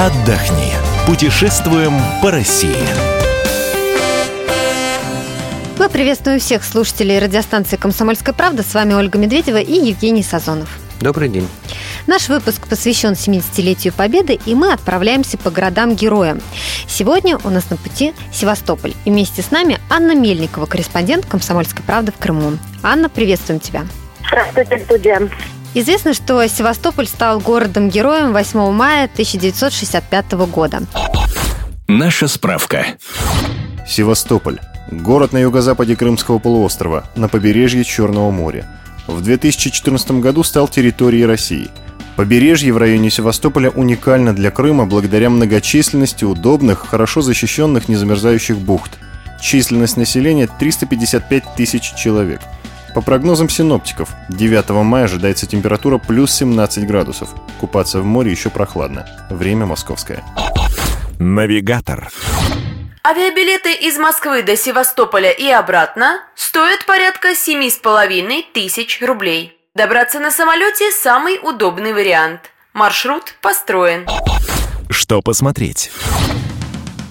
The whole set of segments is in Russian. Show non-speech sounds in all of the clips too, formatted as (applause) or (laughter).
отдохни. Путешествуем по России. Мы приветствуем всех слушателей радиостанции «Комсомольская правда». С вами Ольга Медведева и Евгений Сазонов. Добрый день. Наш выпуск посвящен 70-летию Победы, и мы отправляемся по городам-героям. Сегодня у нас на пути Севастополь. И вместе с нами Анна Мельникова, корреспондент «Комсомольской правды» в Крыму. Анна, приветствуем тебя. Здравствуйте, студия. Известно, что Севастополь стал городом-героем 8 мая 1965 года. Наша справка. Севастополь. Город на юго-западе Крымского полуострова, на побережье Черного моря. В 2014 году стал территорией России. Побережье в районе Севастополя уникально для Крыма благодаря многочисленности удобных, хорошо защищенных незамерзающих бухт. Численность населения 355 тысяч человек. По прогнозам синоптиков, 9 мая ожидается температура плюс 17 градусов. Купаться в море еще прохладно. Время московское. Навигатор. Авиабилеты из Москвы до Севастополя и обратно стоят порядка семи с половиной тысяч рублей. Добраться на самолете – самый удобный вариант. Маршрут построен. Что посмотреть?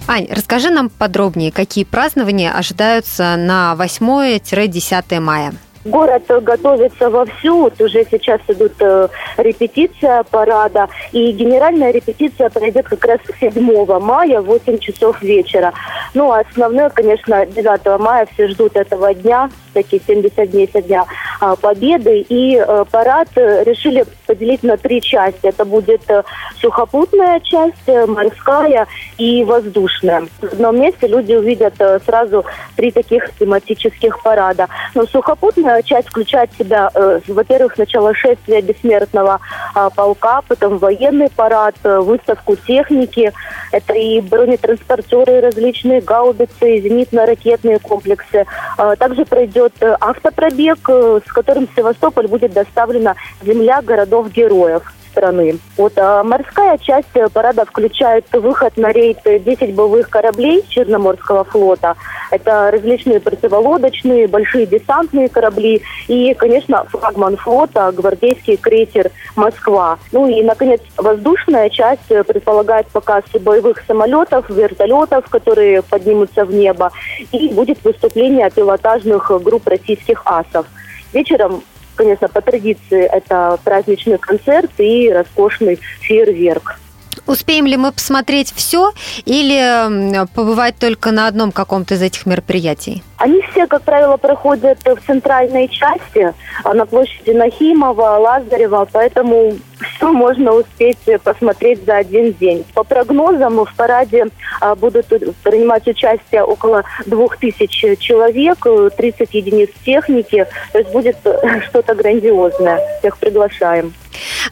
Ань, расскажи нам подробнее, какие празднования ожидаются на 8-10 мая. Город готовится вовсю, вот уже сейчас идут э, репетиция парада, и генеральная репетиция пройдет как раз 7 мая в 8 часов вечера. Ну, а основное, конечно, 9 мая все ждут этого дня, такие 70 дней со дня а, Победы, и э, парад э, решили поделить на три части. Это будет э, сухопутная часть, э, морская и воздушная. В одном месте люди увидят э, сразу три таких тематических парада. Но сухопутная часть включает в себя, во-первых, сначала шествие бессмертного э, полка, потом военный парад, выставку техники. Это и бронетранспортеры, различные гаубицы, зенитно-ракетные комплексы. Э, также пройдет автопробег, с которым в Севастополь будет доставлена земля городов-героев страны. Вот а морская часть парада включает выход на рейд 10 боевых кораблей Черноморского флота. Это различные противолодочные, большие десантные корабли и, конечно, флагман флота, гвардейский крейсер «Москва». Ну и, наконец, воздушная часть предполагает показ боевых самолетов, вертолетов, которые поднимутся в небо, и будет выступление пилотажных групп российских асов. Вечером конечно, по традиции это праздничный концерт и роскошный фейерверк. Успеем ли мы посмотреть все или побывать только на одном каком-то из этих мероприятий? Они все, как правило, проходят в центральной части, а на площади Нахимова, Лазарева, поэтому все можно успеть посмотреть за один день. По прогнозам, в параде а, будут принимать участие около двух тысяч человек, 30 единиц техники, то есть будет (laughs) что-то грандиозное. Всех приглашаем.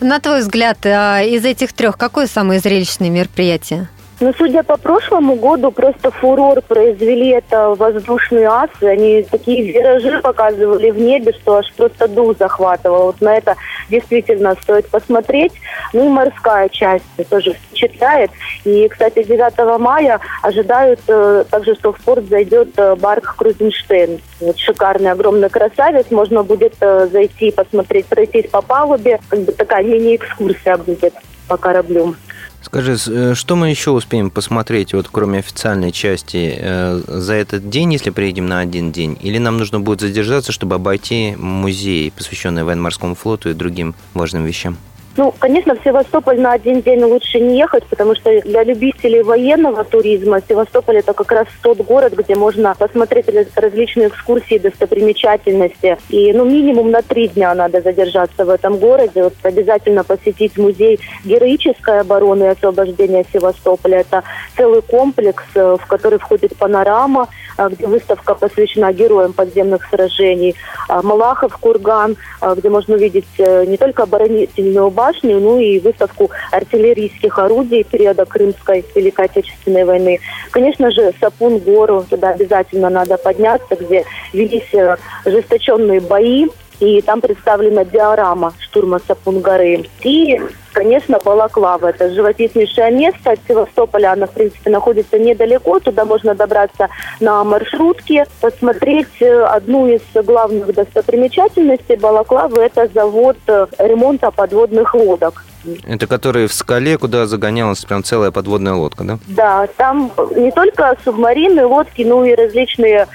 На твой взгляд, а, из этих трех, какое самое зрелищное мероприятие? Ну, судя по прошлому году, просто фурор произвели это воздушные асы. Они такие виражи показывали в небе, что аж просто дух захватывал. Вот на это действительно стоит посмотреть. Ну и морская часть тоже впечатляет. И, кстати, 9 мая ожидают э, также, что в порт зайдет э, барк Крузенштейн. Вот шикарный, огромный красавец. Можно будет э, зайти, посмотреть, пройтись по палубе. Как бы такая мини-экскурсия будет по кораблю. Скажи, э, что мы еще успеем посмотреть, вот кроме официальной части, э, за этот день, если приедем на один день? Или нам нужно будет задержаться, чтобы обойти музей, посвященный военно-морскому флоту и другим важным вещам? Ну, конечно, в Севастополь на один день лучше не ехать, потому что для любителей военного туризма Севастополь это как раз тот город, где можно посмотреть различные экскурсии, достопримечательности. И, ну, минимум на три дня надо задержаться в этом городе. Вот обязательно посетить музей героической обороны и освобождения Севастополя. Это целый комплекс, э, в который входит панорама, э, где выставка посвящена героям подземных сражений. А Малахов курган, э, где можно увидеть не только оборонительную базу, башню, ну и выставку артиллерийских орудий периода Крымской Великой Отечественной войны. Конечно же, Сапун гору туда обязательно надо подняться, где велись э, ожесточенные бои и там представлена диорама штурма Сапун-горы. И, конечно, Балаклава. Это живописнейшее место от Севастополя. Она, в принципе, находится недалеко. Туда можно добраться на маршрутке, посмотреть э, одну из главных достопримечательностей Балаклавы. Это завод э, ремонта подводных лодок Это которые в скале, куда загонялась прям целая подводная лодка, да? Да, там не только субмарины, лодки, но и различные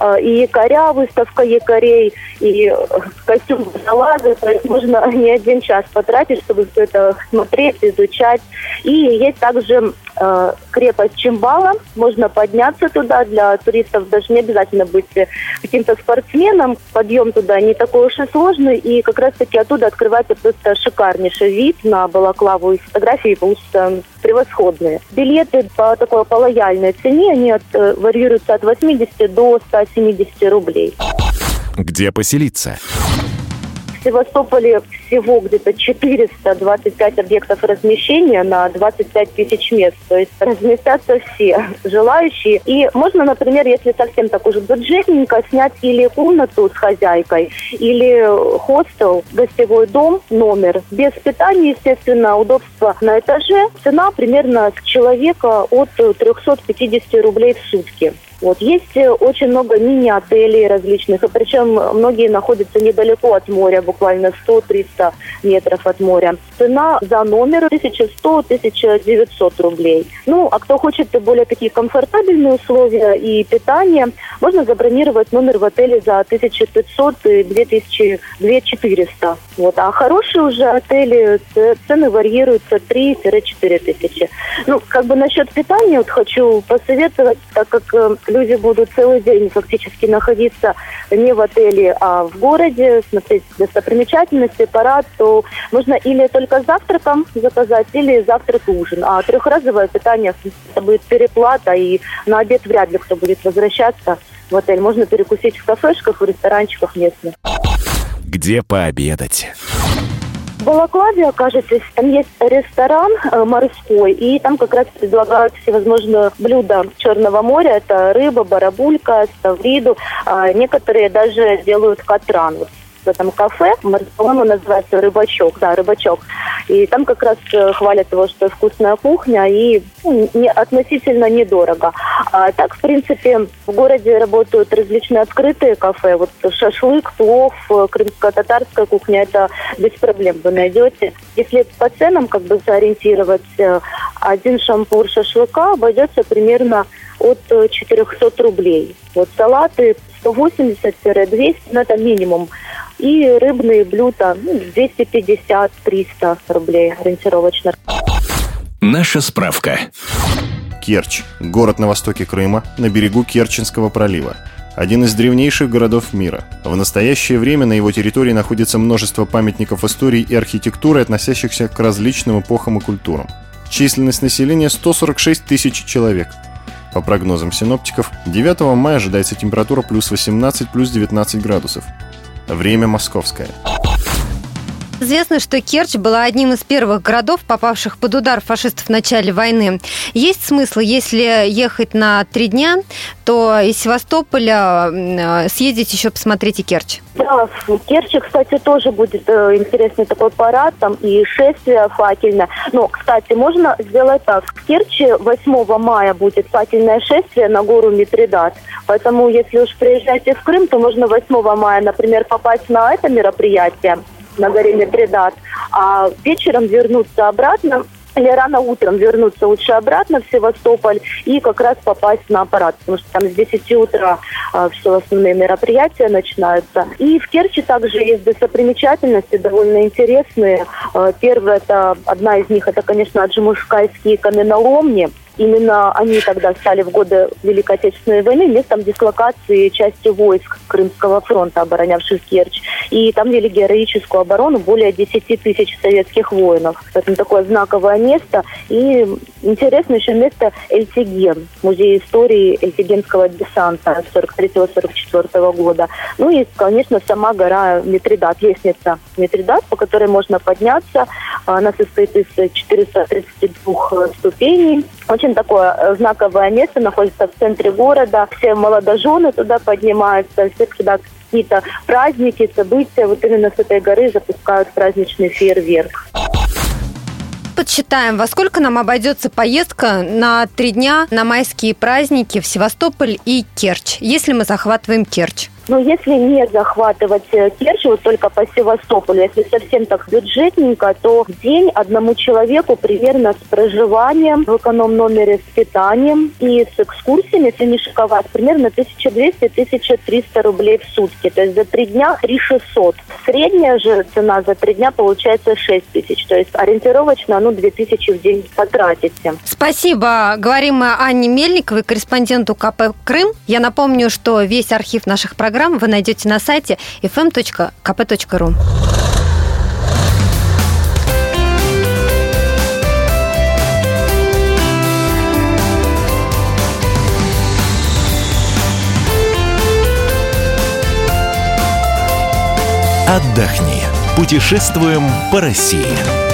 э, и якоря, выставка якорей, и костюм водолаза. То есть можно (laughs) не один час потратить, чтобы все это смотреть, изучать. И есть также э, крепость Чимбала. Можно подняться туда для туристов. Даже не обязательно быть каким-то спортсменом. Подъем туда не такой уж и сложный. И как раз-таки оттуда открывается просто шикарнейший вид на балаклаву. И фотографии получатся превосходные. Билеты по такой по лояльной цене, они от, э, варьируются от 80 до 170 рублей. Где поселиться? В Севастополе всего где-то 425 объектов размещения на 25 тысяч мест. То есть разместятся все желающие. И можно, например, если совсем так уже бюджетненько, снять или комнату с хозяйкой, или хостел, гостевой дом, номер. Без питания, естественно, удобства на этаже. Цена примерно с человека от 350 рублей в сутки. Вот. Есть э, очень много мини-отелей различных, и причем многие находятся недалеко от моря, буквально 100-300 метров от моря. Цена за номер 1100-1900 рублей. Ну, а кто хочет более такие комфортабельные условия и питание, можно забронировать номер в отеле за 1500 и 2400. Вот. А хорошие уже отели, цены варьируются 3-4 тысячи. Ну, как бы насчет питания вот хочу посоветовать, так как э, люди будут целый день фактически находиться не в отеле, а в городе, смотреть достопримечательности, парад, то можно или только завтраком заказать, или завтрак и ужин. А трехразовое питание, это будет переплата, и на обед вряд ли кто будет возвращаться в отель. Можно перекусить в кафешках, в ресторанчиках местных. Где пообедать? В Балаклаве, окажетесь, там есть ресторан э, морской, и там как раз предлагают всевозможные блюда Черного моря. Это рыба, барабулька, ставриду. А некоторые даже делают катран. Вот в этом кафе, по-моему, называется «Рыбачок», да, «Рыбачок». И там как раз э, хвалят его, что вкусная кухня и ну, не, относительно недорого. А так, в принципе, в городе работают различные открытые кафе. Вот шашлык, плов, э, крымско-татарская кухня, это без проблем вы найдете. Если по ценам как бы сориентировать, э, один шампур шашлыка обойдется примерно от 400 рублей. Вот салаты 180-200, ну это минимум и рыбные блюда ну, 250-300 рублей ориентировочно. Наша справка. Керчь – город на востоке Крыма, на берегу Керченского пролива. Один из древнейших городов мира. В настоящее время на его территории находится множество памятников истории и архитектуры, относящихся к различным эпохам и культурам. Численность населения 146 тысяч человек. По прогнозам синоптиков, 9 мая ожидается температура плюс 18, плюс 19 градусов. Время московское. Известно, что Керчь была одним из первых городов, попавших под удар фашистов в начале войны. Есть смысл, если ехать на три дня, то из Севастополя э, съездить еще посмотреть и Керчь. Да, в Керчи, кстати, тоже будет э, интересный такой парад, там и шествие факельное. Но, кстати, можно сделать так. В Керчи 8 мая будет факельное шествие на гору Митридат. Поэтому, если уж приезжаете в Крым, то можно 8 мая, например, попасть на это мероприятие на горе Митридат, а вечером вернуться обратно или рано утром вернуться лучше обратно в Севастополь и как раз попасть на аппарат, потому что там с 10 утра э, все основные мероприятия начинаются. И в Керчи также есть достопримечательности довольно интересные. Э, первая, это одна из них, это, конечно, Аджимушкайские каменоломни. Именно они тогда стали в годы Великой Отечественной войны местом дислокации части войск Крымского фронта, оборонявших Керчь. И там вели героическую оборону более 10 тысяч советских воинов. Поэтому такое знаковое место. И интересно еще место Эльтиген, музей истории Эльтигенского десанта 43-44 года. Ну и, конечно, сама гора Митридат, лестница Митридат, по которой можно подняться. Она состоит из 432 ступеней. Очень такое э, знаковое место, находится в центре города. Все молодожены туда поднимаются, все когда какие-то праздники, события, вот именно с этой горы запускают праздничный фейерверк. Подсчитаем, во сколько нам обойдется поездка на три дня на майские праздники в Севастополь и Керчь, если мы захватываем Керчь. Но если не захватывать э, Керчь, вот только по Севастополю, если совсем так бюджетненько, то в день одному человеку примерно с проживанием в эконом-номере с питанием и с экскурсиями, если не шиковать, примерно 1200-1300 рублей в сутки. То есть за три дня 3600. Средняя же цена за три дня получается 6 тысяч. То есть ориентировочно, ну, 2000 в день потратите. Спасибо. Говорим мы Анне Мельниковой, корреспонденту КП «Крым». Я напомню, что весь архив наших программ вы найдете на сайте fm.kp.ru. Отдохни. Путешествуем по России.